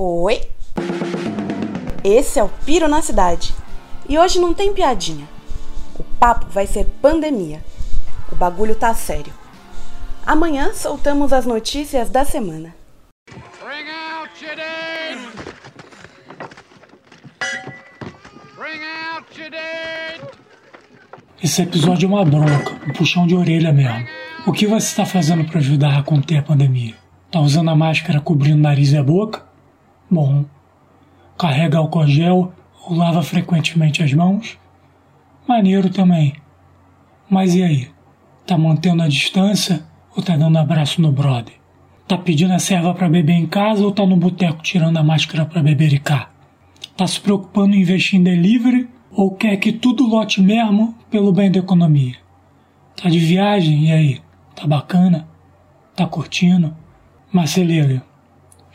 Oi! Esse é o Piro na Cidade. E hoje não tem piadinha. O papo vai ser pandemia. O bagulho tá sério. Amanhã soltamos as notícias da semana. Bring out Bring out Esse episódio é uma bronca, um puxão de orelha mesmo. O que você está fazendo para ajudar a conter a pandemia? Tá usando a máscara cobrindo o nariz e a boca? Bom. Carrega álcool gel ou lava frequentemente as mãos? Maneiro também. Mas e aí? Tá mantendo a distância ou tá dando abraço no brother? Tá pedindo a serva para beber em casa ou tá no boteco tirando a máscara para beber cá? Tá se preocupando em investir em delivery ou quer que tudo lote mesmo pelo bem da economia? Tá de viagem e aí? Tá bacana? Tá curtindo? Liga,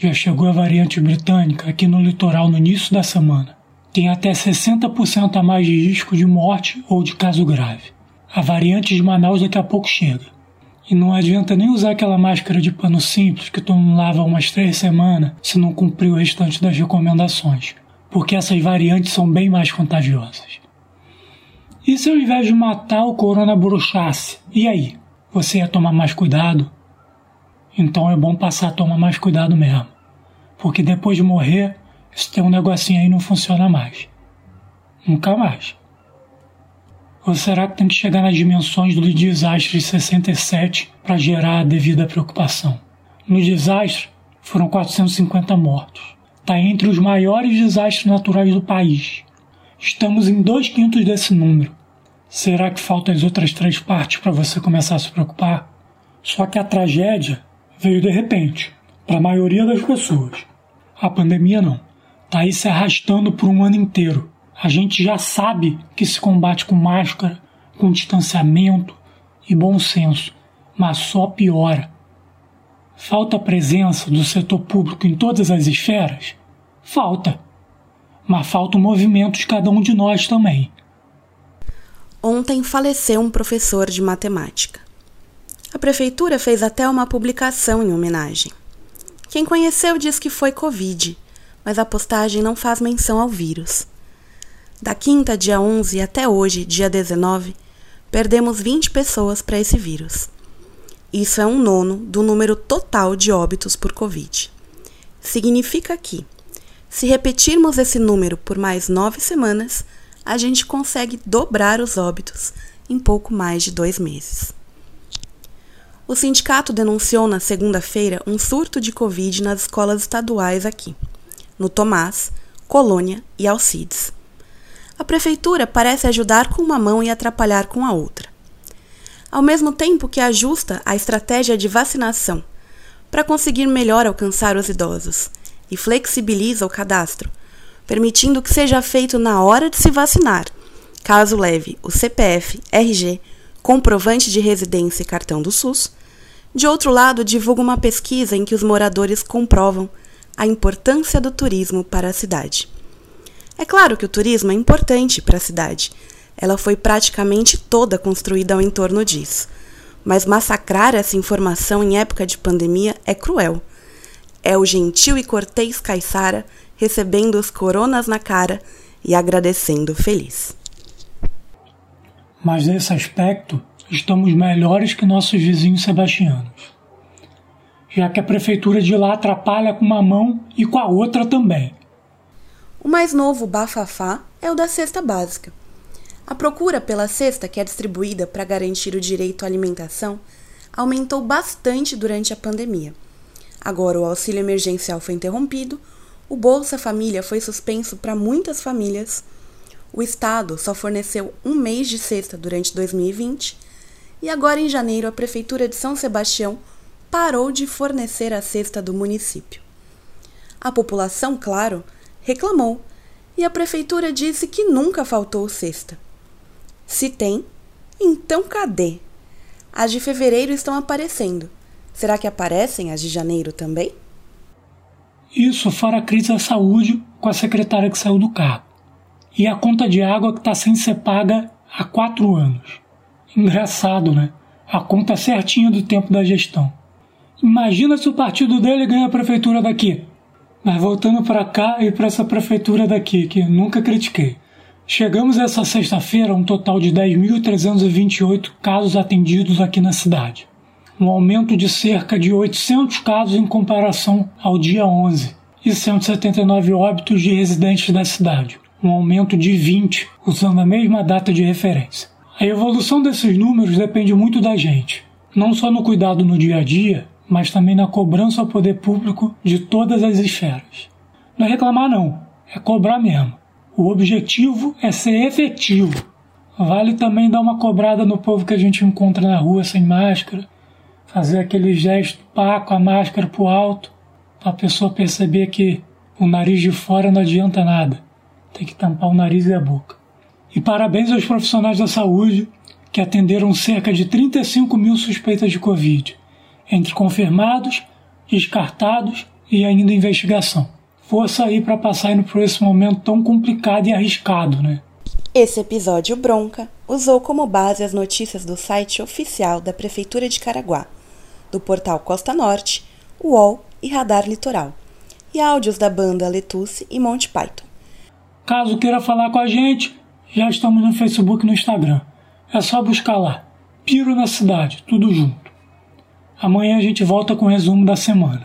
já chegou a variante britânica aqui no litoral no início da semana. Tem até 60% a mais de risco de morte ou de caso grave. A variante de Manaus daqui a pouco chega. E não adianta nem usar aquela máscara de pano simples que tu não lava umas três semanas se não cumprir o restante das recomendações, porque essas variantes são bem mais contagiosas. E se ao invés de matar o corona bruxasse? E aí? Você ia tomar mais cuidado? Então é bom passar a tomar mais cuidado mesmo. Porque depois de morrer, se tem um negocinho aí não funciona mais. Nunca mais. Ou será que tem que chegar nas dimensões do desastre de 67 para gerar a devida preocupação? No desastre, foram 450 mortos. Está entre os maiores desastres naturais do país. Estamos em dois quintos desse número. Será que faltam as outras três partes para você começar a se preocupar? Só que a tragédia veio de repente, para a maioria das pessoas. A pandemia não. Está aí se arrastando por um ano inteiro. A gente já sabe que se combate com máscara, com distanciamento e bom senso, mas só piora. Falta presença do setor público em todas as esferas? Falta. Mas falta o movimento de cada um de nós também. Ontem faleceu um professor de matemática. A prefeitura fez até uma publicação em homenagem. Quem conheceu diz que foi Covid, mas a postagem não faz menção ao vírus. Da quinta, dia 11, até hoje, dia 19, perdemos 20 pessoas para esse vírus. Isso é um nono do número total de óbitos por Covid. Significa que, se repetirmos esse número por mais nove semanas, a gente consegue dobrar os óbitos em pouco mais de dois meses. O sindicato denunciou na segunda-feira um surto de Covid nas escolas estaduais aqui, no Tomás, Colônia e Alcides. A prefeitura parece ajudar com uma mão e atrapalhar com a outra. Ao mesmo tempo que ajusta a estratégia de vacinação para conseguir melhor alcançar os idosos e flexibiliza o cadastro, permitindo que seja feito na hora de se vacinar, caso leve o CPF, RG comprovante de residência e cartão do SUS. De outro lado, divulga uma pesquisa em que os moradores comprovam a importância do turismo para a cidade. É claro que o turismo é importante para a cidade. Ela foi praticamente toda construída ao entorno disso. Mas massacrar essa informação em época de pandemia é cruel. É o gentil e cortês caiçara recebendo os coronas na cara e agradecendo feliz mas nesse aspecto estamos melhores que nossos vizinhos sebastianos, já que a prefeitura de lá atrapalha com uma mão e com a outra também. O mais novo bafafá é o da cesta básica. A procura pela cesta que é distribuída para garantir o direito à alimentação aumentou bastante durante a pandemia. Agora o auxílio emergencial foi interrompido, o Bolsa Família foi suspenso para muitas famílias o Estado só forneceu um mês de cesta durante 2020 e agora em janeiro a Prefeitura de São Sebastião parou de fornecer a cesta do município. A população, claro, reclamou e a Prefeitura disse que nunca faltou cesta. Se tem, então cadê? As de fevereiro estão aparecendo. Será que aparecem as de janeiro também? Isso fora a crise da saúde com a secretária que saiu do cargo e a conta de água que está sem ser paga há quatro anos. Engraçado, né? A conta certinha do tempo da gestão. Imagina se o partido dele ganha a prefeitura daqui. Mas voltando para cá e para essa prefeitura daqui, que nunca critiquei. Chegamos essa sexta-feira a um total de 10.328 casos atendidos aqui na cidade. Um aumento de cerca de 800 casos em comparação ao dia 11 e 179 óbitos de residentes da cidade, um aumento de 20 usando a mesma data de referência. A evolução desses números depende muito da gente, não só no cuidado no dia a dia, mas também na cobrança ao poder público de todas as esferas. Não é reclamar, não, é cobrar mesmo. O objetivo é ser efetivo. Vale também dar uma cobrada no povo que a gente encontra na rua sem máscara, fazer aquele gesto pá com a máscara pro alto, para a pessoa perceber que o nariz de fora não adianta nada, tem que tampar o nariz e a boca. E parabéns aos profissionais da saúde que atenderam cerca de 35 mil suspeitas de Covid entre confirmados, descartados e ainda investigação. Força aí para passar por esse momento tão complicado e arriscado, né? Esse episódio Bronca usou como base as notícias do site oficial da Prefeitura de Caraguá, do portal Costa Norte, UOL e Radar Litoral, e áudios da banda Letusse e Monty Python. Caso queira falar com a gente, já estamos no Facebook e no Instagram. É só buscar lá. Piro na cidade, tudo junto. Amanhã a gente volta com o resumo da semana.